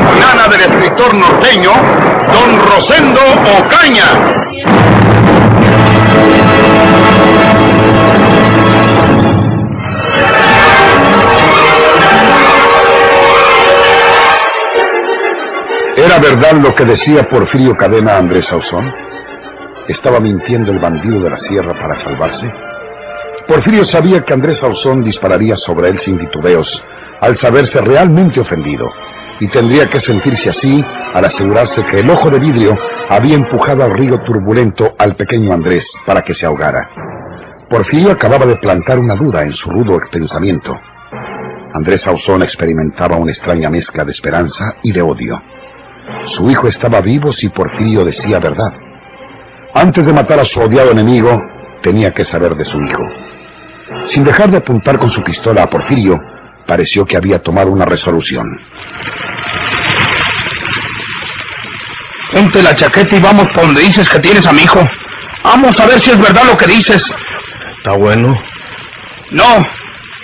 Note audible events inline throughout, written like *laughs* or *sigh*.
campilana del escritor norteño, don Rosendo Ocaña. ¿Era verdad lo que decía Porfirio Cadena a Andrés Sauzón? ¿Estaba mintiendo el bandido de la sierra para salvarse? Porfirio sabía que Andrés Sauzón dispararía sobre él sin titubeos al saberse realmente ofendido, y tendría que sentirse así al asegurarse que el ojo de vidrio había empujado al río turbulento al pequeño Andrés para que se ahogara. Porfirio acababa de plantar una duda en su rudo pensamiento. Andrés Sauzón experimentaba una extraña mezcla de esperanza y de odio. Su hijo estaba vivo si Porfirio decía verdad. Antes de matar a su odiado enemigo, tenía que saber de su hijo. Sin dejar de apuntar con su pistola a Porfirio, pareció que había tomado una resolución. Ponte la chaqueta y vamos por donde dices que tienes a mi hijo. Vamos a ver si es verdad lo que dices. Está bueno. No,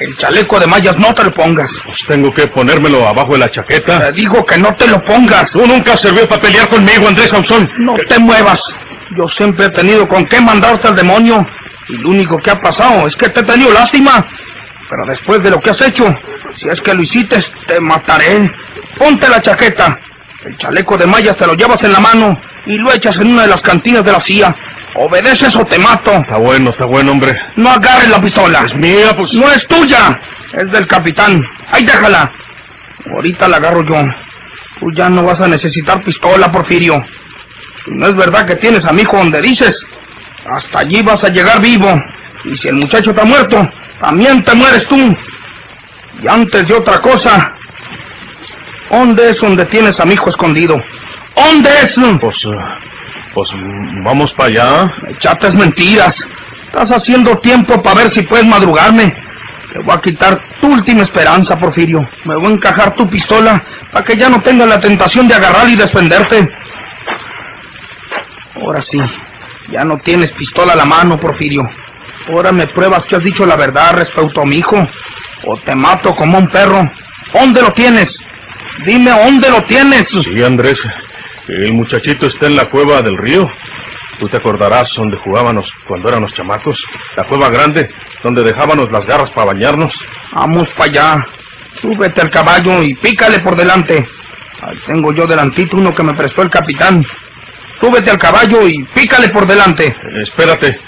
el chaleco de mallas no te lo pongas. Pues tengo que ponérmelo abajo de la chaqueta. Te digo que no te lo pongas. Tú nunca sirvió para pelear conmigo, Andrés Sauzón. No te muevas. Yo siempre he tenido con qué mandarte al demonio. Y lo único que ha pasado es que te he tenido lástima. Pero después de lo que has hecho, si es que lo hiciste, te mataré. Ponte la chaqueta. El chaleco de mallas te lo llevas en la mano y lo echas en una de las cantinas de la CIA. Obedeces o te mato. Está bueno, está bueno, hombre. No agarres la pistola. Es mía, pues. No es tuya. Es del capitán. Ahí déjala. Ahorita la agarro yo. Tú ya no vas a necesitar pistola, Porfirio. No es verdad que tienes a mi hijo donde dices, hasta allí vas a llegar vivo. Y si el muchacho está muerto, también te mueres tú. Y antes de otra cosa, ¿dónde es donde tienes a mi hijo escondido? ¿Dónde es? Pues, uh, pues vamos para allá. Chatas mentiras. Estás haciendo tiempo para ver si puedes madrugarme. Te voy a quitar tu última esperanza, Porfirio. Me voy a encajar tu pistola para que ya no tengas la tentación de agarrar y defenderte. Ahora sí, ya no tienes pistola a la mano, Porfirio. Ahora me pruebas que has dicho la verdad respecto a mi hijo. O te mato como un perro. ¿Dónde lo tienes? Dime, ¿dónde lo tienes? Sí, Andrés. El muchachito está en la cueva del río. Tú te acordarás donde jugábamos cuando éramos chamacos. La cueva grande, donde dejábamos las garras para bañarnos. Vamos para allá. Súbete al caballo y pícale por delante. Ahí tengo yo delantito uno que me prestó el capitán. Súbete al caballo y pícale por delante. Eh, espérate.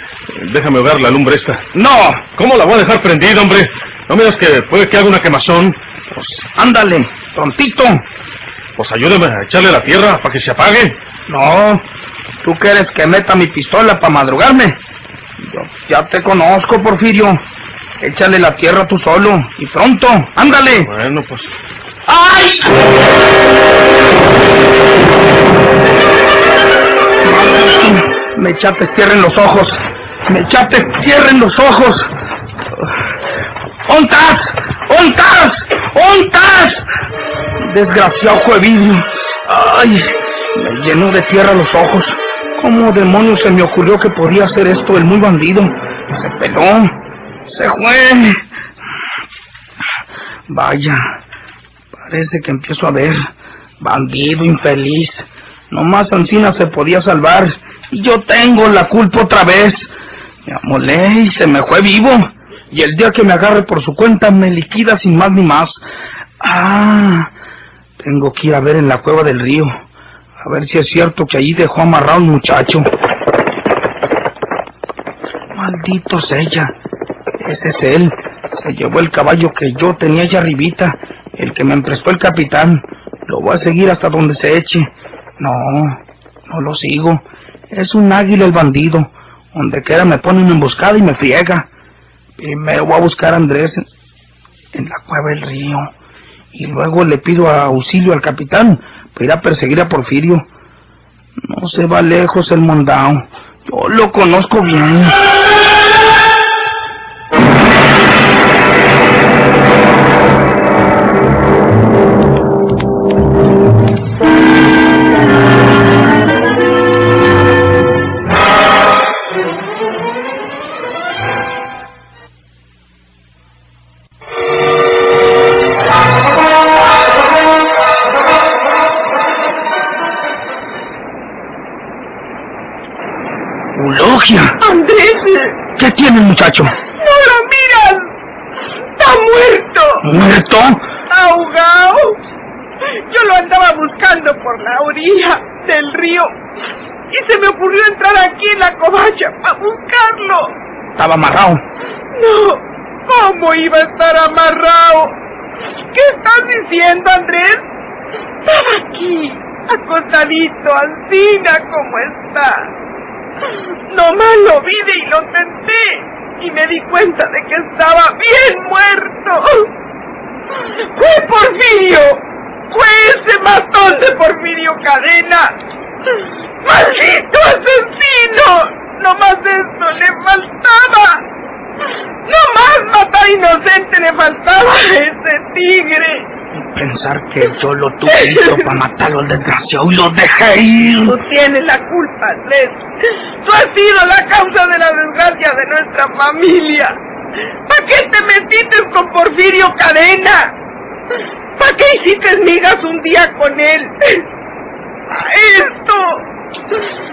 Déjame ver la lumbre esta. No. ¿Cómo la voy a dejar prendida, hombre? No miras que puede que haga una quemazón. Pues ándale, tontito. Pues ayúdame a echarle la tierra para que se apague. No. ¿Tú quieres que meta mi pistola para madrugarme? Yo ya te conozco, Porfirio. Échale la tierra tú solo. Y pronto. Ándale. Bueno, pues. ¡Ay! Me echaste tierra en los ojos. Me echaste tierra en los ojos. ¡Ontas! ¡Ontas! ¡Ontas! Desgraciado vidrio. ¡Ay! Me llenó de tierra los ojos. ¿Cómo demonios se me ocurrió que podía hacer esto el muy bandido? Se peló. Se fue. Vaya. Parece que empiezo a ver. Bandido infeliz. Nomás Ancina se podía salvar. Y yo tengo la culpa otra vez. Me amolé y se me fue vivo. Y el día que me agarre por su cuenta me liquida sin más ni más. Ah, tengo que ir a ver en la cueva del río. A ver si es cierto que allí dejó amarrado un muchacho. Maldito sea. Ese es él. Se llevó el caballo que yo tenía allá arribita. El que me emprestó el capitán. Lo voy a seguir hasta donde se eche. No, no lo sigo. Es un águila el bandido. Donde quiera me pone una emboscada y me friega. Primero voy a buscar a Andrés en la cueva del río. Y luego le pido auxilio al capitán para ir a perseguir a Porfirio. No se va lejos el mondao. Yo lo conozco bien. Y se me ocurrió entrar aquí en la covacha para buscarlo. Estaba amarrado. No, ¿cómo iba a estar amarrado? ¿Qué estás diciendo, Andrés? Estaba aquí, acostadito, Alcina, como está. Nomás lo vi y lo tenté y me di cuenta de que estaba bien muerto. ¡Fue Porfirio! ¡Fue ese matón de Porfirio Cadena! ¡Maldito asesino! Nomás esto le faltaba. No más matar inocente le faltaba a ese tigre. Pensar que yo lo tuve listo para matarlo al desgraciado y lo dejé ir. Tú tienes la culpa, Andrés. Tú has sido la causa de la desgracia de nuestra familia. ¿Para qué te metiste con Porfirio Cadena? ¿Para qué hiciste migas un día con él? ¡A esto!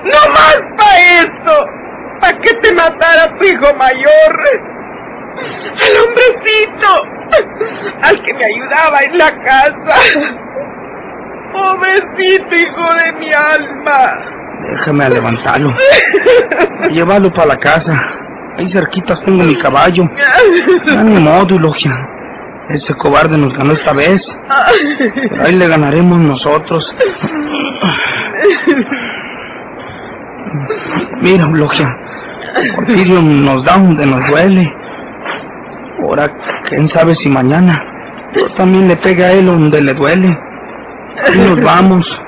¡No más para esto! ¿Para qué te matara tu hijo mayor? Al hombrecito, al que me ayudaba en la casa. Pobrecito hijo de mi alma. Déjame levantarlo. Llévalo para la casa. Ahí cerquitas tengo mi caballo. Ya ni modo, Eulogia. Ese cobarde nos ganó esta vez. Ahí le ganaremos nosotros. Mira, Eulogia. Porfirio nos da donde nos duele. Ahora, quién sabe si mañana yo también le pega a él donde le duele. Y nos vamos.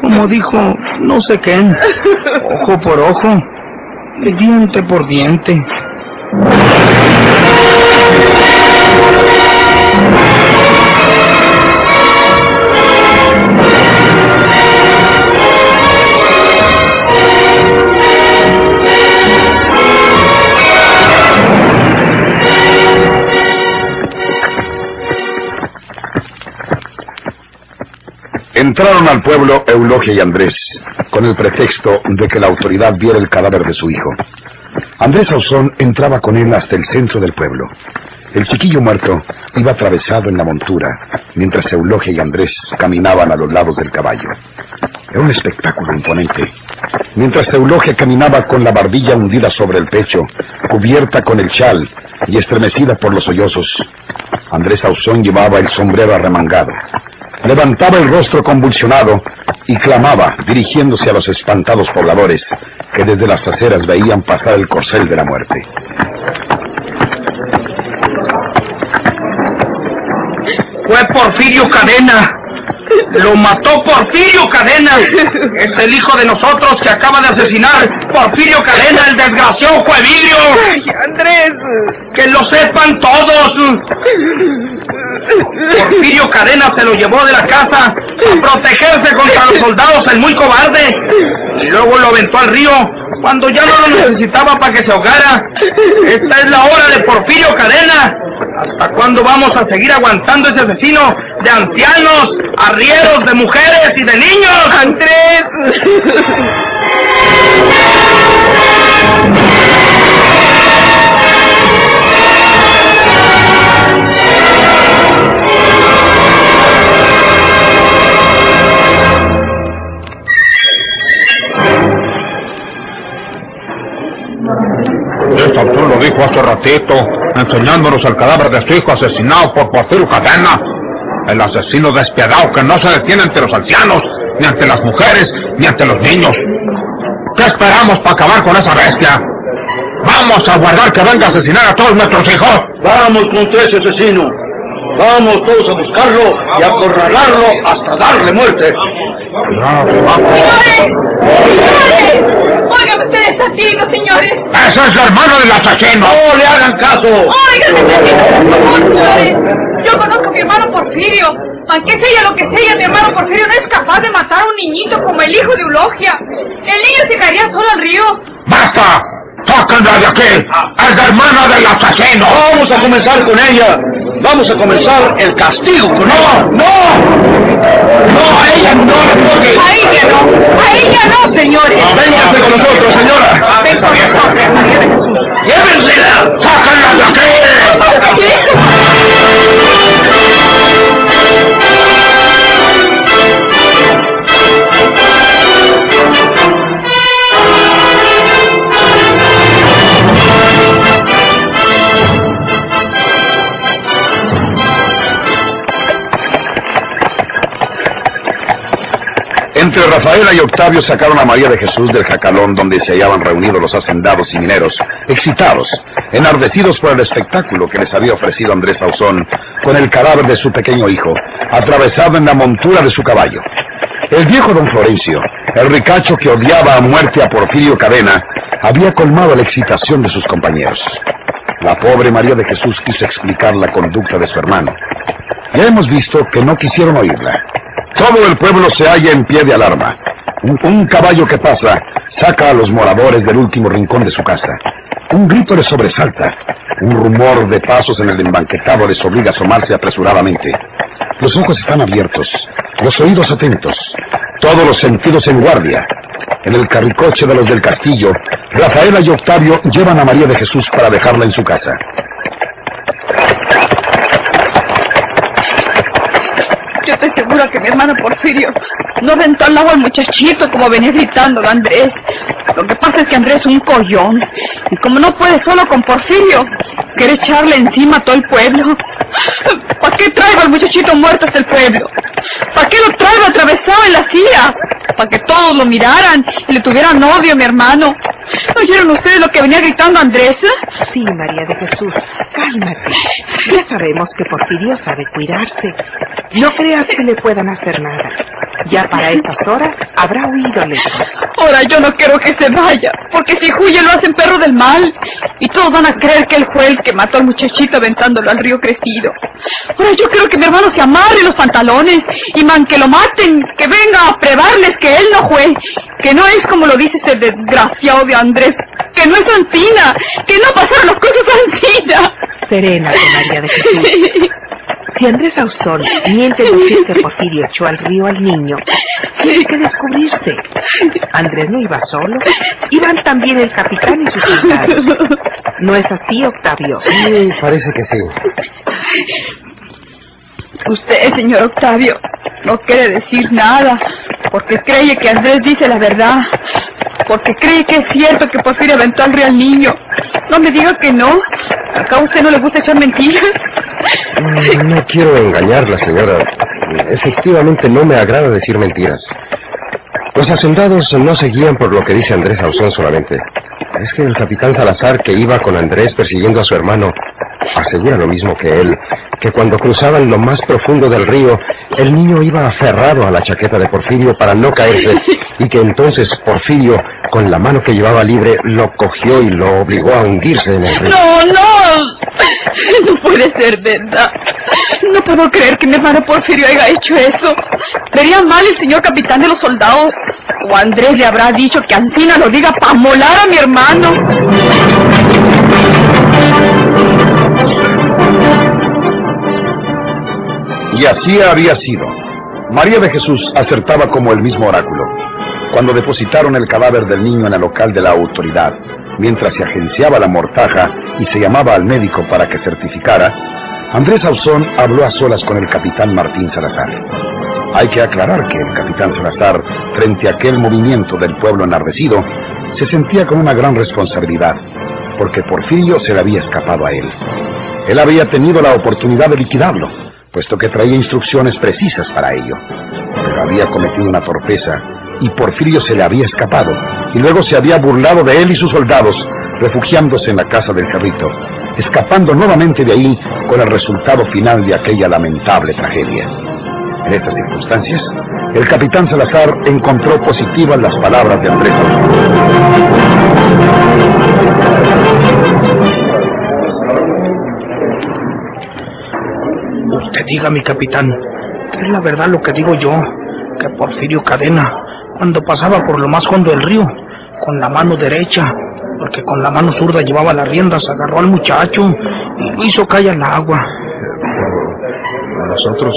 Como dijo, no sé qué. Ojo por ojo. Diente por diente. Entraron al pueblo Eulogia y Andrés, con el pretexto de que la autoridad viera el cadáver de su hijo. Andrés Ausón entraba con él hasta el centro del pueblo. El chiquillo muerto iba atravesado en la montura, mientras Eulogia y Andrés caminaban a los lados del caballo. Era un espectáculo imponente. Mientras Eulogia caminaba con la barbilla hundida sobre el pecho, cubierta con el chal y estremecida por los sollozos, Andrés Ausón llevaba el sombrero arremangado. Levantaba el rostro convulsionado y clamaba, dirigiéndose a los espantados pobladores que desde las aceras veían pasar el corcel de la muerte. Fue Porfirio Cadena. Lo mató Porfirio Cadena. Es el hijo de nosotros que acaba de asesinar. Porfirio Cadena, el desgraciado Juevilio. Ay, Andrés. Que lo sepan todos. Porfirio Cadena se lo llevó de la casa a protegerse contra los soldados, el muy cobarde. Y luego lo aventó al río cuando ya no lo necesitaba para que se ahogara. Esta es la hora de Porfirio Cadena. ¿Hasta cuándo vamos a seguir aguantando ese asesino de ancianos, arrieros, de mujeres y de niños? Andrés. Dijo hace ratito, enseñándonos el cadáver de su hijo asesinado por Porfirio Cadena. El asesino despiadado que no se detiene ante los ancianos, ni ante las mujeres, ni ante los niños. ¿Qué esperamos para acabar con esa bestia? Vamos a guardar que venga a asesinar a todos nuestros hijos. Vamos contra ese asesino. Vamos todos a buscarlo y a acorralarlo hasta darle muerte. Oigan ustedes asesinos, señores. ¡Ese es el hermano del asesino! ¡No le hagan caso! Oigan, por favor, señores. Yo conozco a mi hermano Porfirio. Aunque sea lo que sea, mi hermano Porfirio no es capaz de matar a un niñito como el hijo de Eulogia. El niño se caería solo al río. ¡Basta! ¡Sáquenla de aquí! ¡Es la hermana del asesino! Vamos a comenzar con ella. Vamos a comenzar el castigo con ella. ¡No! ¡No! ¡A ella no le toque! A ella no, a ella no, señores. Véngase con nosotros, señora. Ven con nosotros, María de Jesús. ¡Llévensela! ¡Sáquenla de aquí! Entre Rafaela y Octavio sacaron a María de Jesús del jacalón donde se hallaban reunidos los hacendados y mineros, excitados, enardecidos por el espectáculo que les había ofrecido Andrés Sauzón con el cadáver de su pequeño hijo, atravesado en la montura de su caballo. El viejo don Florencio, el ricacho que odiaba a muerte a Porfirio Cadena, había colmado la excitación de sus compañeros. La pobre María de Jesús quiso explicar la conducta de su hermano. Ya hemos visto que no quisieron oírla. Todo el pueblo se halla en pie de alarma. Un, caballo que pasa saca a los moradores del último rincón de su casa. Un grito les sobresalta. Un rumor de pasos en el embanquetado les obliga a asomarse apresuradamente. Los ojos están abiertos, los oídos atentos, todos los sentidos en guardia. En el carricoche de los del castillo, Rafaela y Octavio llevan a María de Jesús para dejarla en su casa. Yo estoy segura que mi hermano Porfirio no aventó al agua al muchachito como venía gritándolo Andrés. Lo que pasa es que Andrés es un collón. Y como no puede solo con Porfirio, quiere echarle encima a todo el pueblo. ¿Para qué traigo al muchachito muerto hasta el pueblo? ¿Para qué lo traigo atravesado en la silla? Para que todos lo miraran y le tuvieran odio a mi hermano. ¿Oyeron ustedes lo que venía gritando Andrés? Sí, María de Jesús, cálmate. Ya sabemos que Porfirio sabe cuidarse. No creas que le puedan hacer nada. Ya para estas horas habrá huido lejos. Ahora yo no quiero que se vaya, porque si huye lo hacen perro del mal. Y todos van a creer que él fue el que mató al muchachito aventándolo al río crecido. Ahora yo quiero que mi hermano se amarre los pantalones y man que lo maten, que venga a probarles que él no fue, que no es como lo dice ese desgraciado de Andrés, que no es Antina, que no pasaron las cosas Antina. Serénate, María de Jesús. *laughs* Si Andrés Ausón miente en decir que Porfirio echó al río al niño, tiene que descubrirse. Andrés no iba solo, iban también el capitán y sus soldados. ¿No es así, Octavio? Sí, parece que sí. Usted, señor Octavio, no quiere decir nada, porque cree que Andrés dice la verdad, porque cree que es cierto que Porfirio aventó al río al niño. No me diga que no. ¿Acá a usted no le gusta echar mentiras? No quiero engañarla, señora. Efectivamente, no me agrada decir mentiras. Los hacendados no se guían por lo que dice Andrés Ausón solamente. Es que el capitán Salazar, que iba con Andrés persiguiendo a su hermano, asegura lo mismo que él, que cuando cruzaban lo más profundo del río, el niño iba aferrado a la chaqueta de Porfirio para no caerse, y que entonces Porfirio, con la mano que llevaba libre, lo cogió y lo obligó a hundirse en el río. No, no. *laughs* No puede ser verdad. No puedo creer que mi hermano Porfirio haya hecho eso. Vería mal el señor capitán de los soldados. O Andrés le habrá dicho que Ancina lo diga para molar a mi hermano. Y así había sido. María de Jesús acertaba como el mismo oráculo. Cuando depositaron el cadáver del niño en el local de la autoridad, mientras se agenciaba la mortaja y se llamaba al médico para que certificara, Andrés Ausón habló a solas con el capitán Martín Salazar. Hay que aclarar que el capitán Salazar, frente a aquel movimiento del pueblo enardecido, se sentía con una gran responsabilidad, porque Porfirio se le había escapado a él. Él había tenido la oportunidad de liquidarlo, puesto que traía instrucciones precisas para ello. Pero había cometido una torpeza y Porfirio se le había escapado y luego se había burlado de él y sus soldados, refugiándose en la casa del cerrito, escapando nuevamente de ahí con el resultado final de aquella lamentable tragedia. En estas circunstancias, el capitán Salazar encontró positivas las palabras de Andrés Usted diga, mi capitán, que es la verdad lo que digo yo, que Porfirio Cadena, cuando pasaba por lo más hondo del río, con la mano derecha, porque con la mano zurda llevaba las riendas, agarró al muchacho y lo hizo caer al agua. Nosotros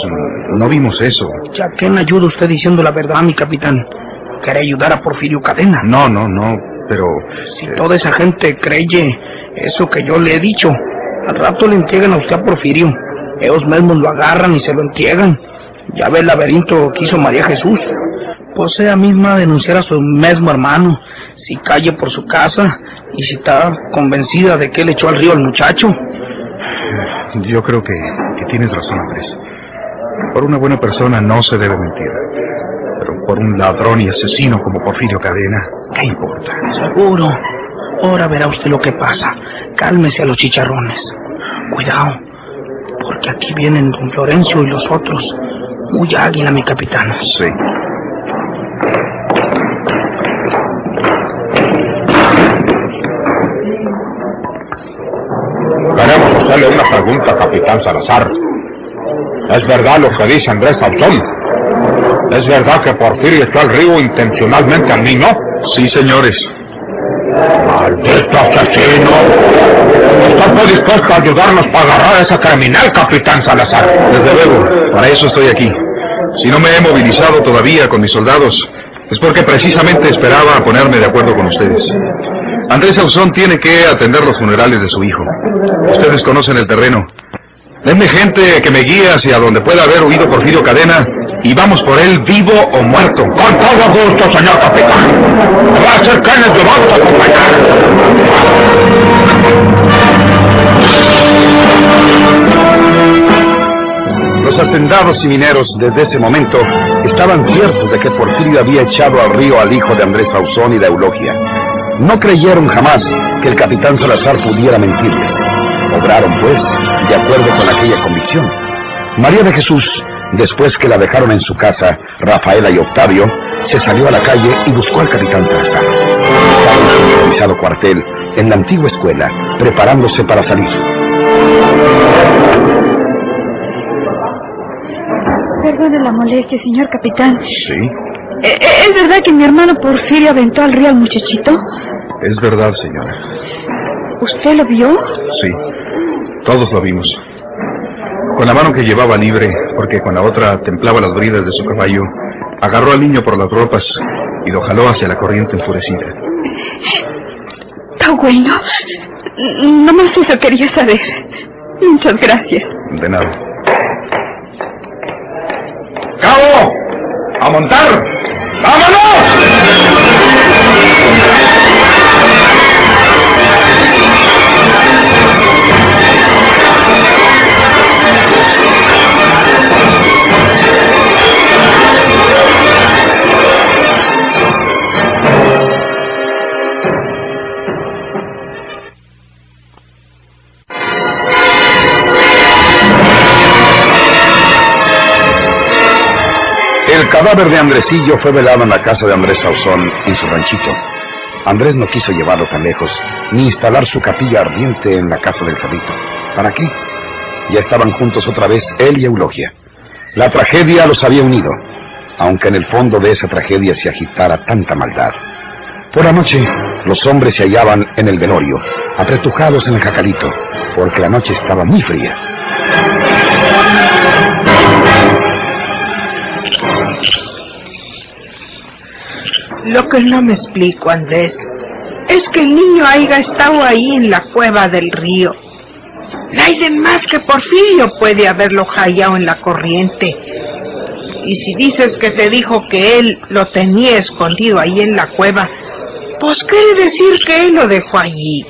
no vimos eso. ¿Ya qué me ayuda usted diciendo la verdad, mi capitán? ¿Quiere ayudar a Porfirio Cadena? No, no, no, pero... Si toda esa gente creye eso que yo le he dicho, al rato le entregan a usted a Porfirio. Ellos mismos lo agarran y se lo entregan. Ya ve el laberinto que hizo María Jesús. Pues ella misma denunciar a su mismo hermano, si calle por su casa y si está convencida de que él echó al río al muchacho. Yo creo que, que tienes razón, Andrés. Por una buena persona no se debe mentir. Pero por un ladrón y asesino como Porfirio Cadena, ¿qué importa? Seguro. Ahora verá usted lo que pasa. Cálmese a los chicharrones. Cuidado, porque aquí vienen don Florencio y los otros. Muy águila, mi capitán. Sí. Queremos hacerle una pregunta, capitán Salazar. ¿Es verdad lo que dice Andrés Sauzón? ¿Es verdad que Porfirio echó al río intencionalmente al niño? Sí, señores. ¡Maldito asesino! ¿Está usted dispuesto a ayudarnos para agarrar a ese criminal, capitán Salazar? Desde luego, para eso estoy aquí. Si no me he movilizado todavía con mis soldados, es porque precisamente esperaba ponerme de acuerdo con ustedes. Andrés Ausón tiene que atender los funerales de su hijo. Ustedes conocen el terreno. Denme gente que me guíe hacia donde pueda haber huido Porfirio Cadena y vamos por él vivo o muerto. Con todo gusto, señor capitán. Va a ser vamos a acompañar. Hacendados y mineros desde ese momento estaban ciertos de que Porfirio había echado al río al hijo de Andrés Ausón y de Eulogia. No creyeron jamás que el capitán Salazar pudiera mentirles. Obraron, pues, de acuerdo con aquella convicción. María de Jesús, después que la dejaron en su casa, Rafaela y Octavio, se salió a la calle y buscó al capitán Salazar. Estaba en su improvisado cuartel, en la antigua escuela, preparándose para salir. Perdone la molestia, señor capitán. Sí, Eh, eh, ¿Es verdad que mi hermano Porfirio aventó al río al muchachito? es verdad, señora. ¿Usted lo vio? Sí, todos lo vimos. Con la mano que llevaba libre, porque con la otra templaba las bridas de su caballo, agarró al niño por las ropas y lo jaló hacia la corriente enfurecida. Está bueno. Nomás eso quería saber. Muchas gracias. De nada. ¡Cabo! ¡A montar! ¡Vámonos! El cadáver de Andresillo fue velado en la casa de Andrés Sauzón, en su ranchito. Andrés no quiso llevarlo tan lejos, ni instalar su capilla ardiente en la casa del cabrito. ¿Para qué? Ya estaban juntos otra vez él y Eulogia. La tragedia los había unido, aunque en el fondo de esa tragedia se agitara tanta maldad. Por la noche, los hombres se hallaban en el velorio, apretujados en el jacalito, porque la noche estaba muy fría. Lo que no me explico, Andrés, es que el niño haya estado ahí en la cueva del río. Nadie más que Porfirio puede haberlo hallado en la corriente. Y si dices que te dijo que él lo tenía escondido ahí en la cueva, pues quiere decir que él lo dejó allí.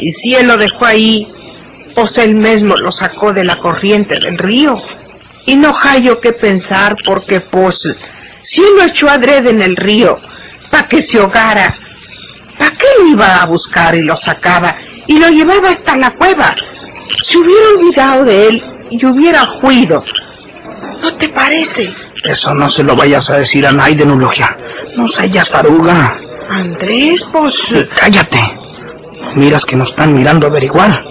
Y si él lo dejó ahí, pues él mismo lo sacó de la corriente del río. Y no hallo qué pensar porque pues si lo echó adrede en el río, para que se ahogara, ¿para qué lo iba a buscar y lo sacaba y lo llevaba hasta la cueva. Se hubiera olvidado de él y hubiera huido. ¿No te parece? Eso no se lo vayas a decir a Naiden, Eulogia. No seas taruga. Andrés, pues... Cállate. Miras que nos están mirando a averiguar.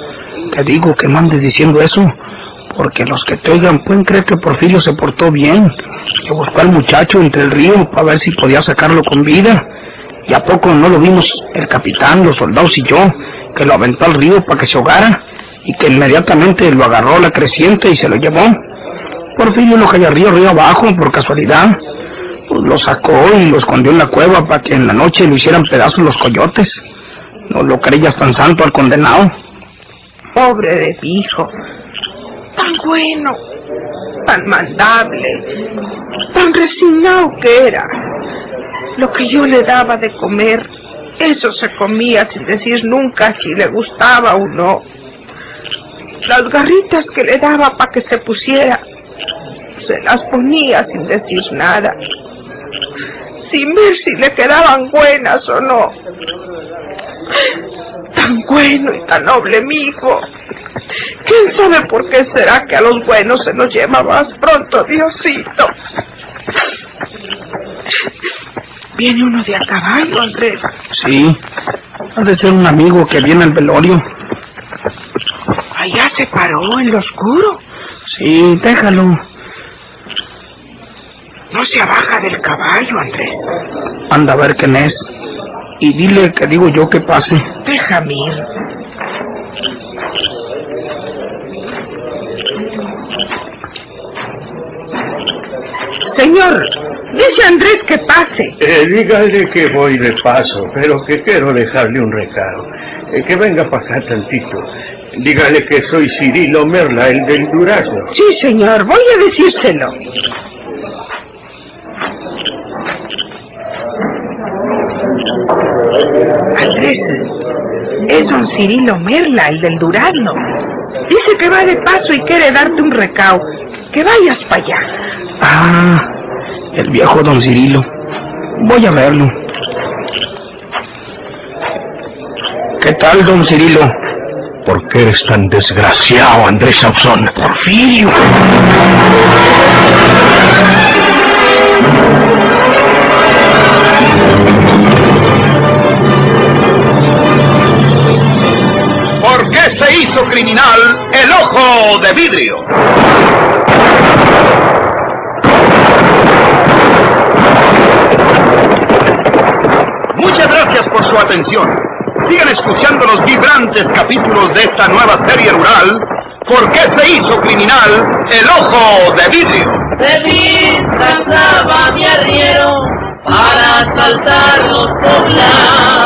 Te digo que no andes diciendo eso, porque los que te oigan pueden creer que Porfirio se portó bien, que buscó al muchacho entre el río para ver si podía sacarlo con vida. ¿Y a poco no lo vimos el capitán, los soldados y yo, que lo aventó al río para que se ahogara y que inmediatamente lo agarró la creciente y se lo llevó? Porfirio lo cayó río, río abajo, por casualidad. Pues lo sacó y lo escondió en la cueva para que en la noche lo hicieran pedazos los coyotes. No lo creías tan santo al condenado. Pobre de mi hijo. Tan bueno, tan mandable, tan resignado que era. Lo que yo le daba de comer, eso se comía sin decir nunca si le gustaba o no. Las garritas que le daba para que se pusiera, se las ponía sin decir nada, sin ver si le quedaban buenas o no. Tan bueno y tan noble mi hijo. ¿Quién sabe por qué será que a los buenos se nos lleva más pronto, Diosito? Viene uno de a caballo, Andrés. Sí, ha de ser un amigo que viene al velorio. Allá se paró en lo oscuro. Sí, déjalo. No se abaja del caballo, Andrés. Anda a ver quién es. Y dile que digo yo que pase. Déjame ir. Señor, dice Andrés que pase. Eh, dígale que voy de paso, pero que quiero dejarle un recado. Eh, que venga para acá tantito. Dígale que soy Cirilo Merla, el del durazno. Sí, señor, voy a decírselo. Andrés, es don Cirilo Merla, el del durazno. Dice que va de paso y quiere darte un recao. Que vayas para allá. Ah, el viejo don Cirilo. Voy a verlo. ¿Qué tal, don Cirilo? ¿Por qué eres tan desgraciado, Andrés Sauzón? Porfirio. El ojo de vidrio? Muchas gracias por su atención. Sigan escuchando los vibrantes capítulos de esta nueva serie rural. ¿Por qué se hizo criminal el ojo de vidrio? Se disfrazaba de arriero para asaltar los poblados.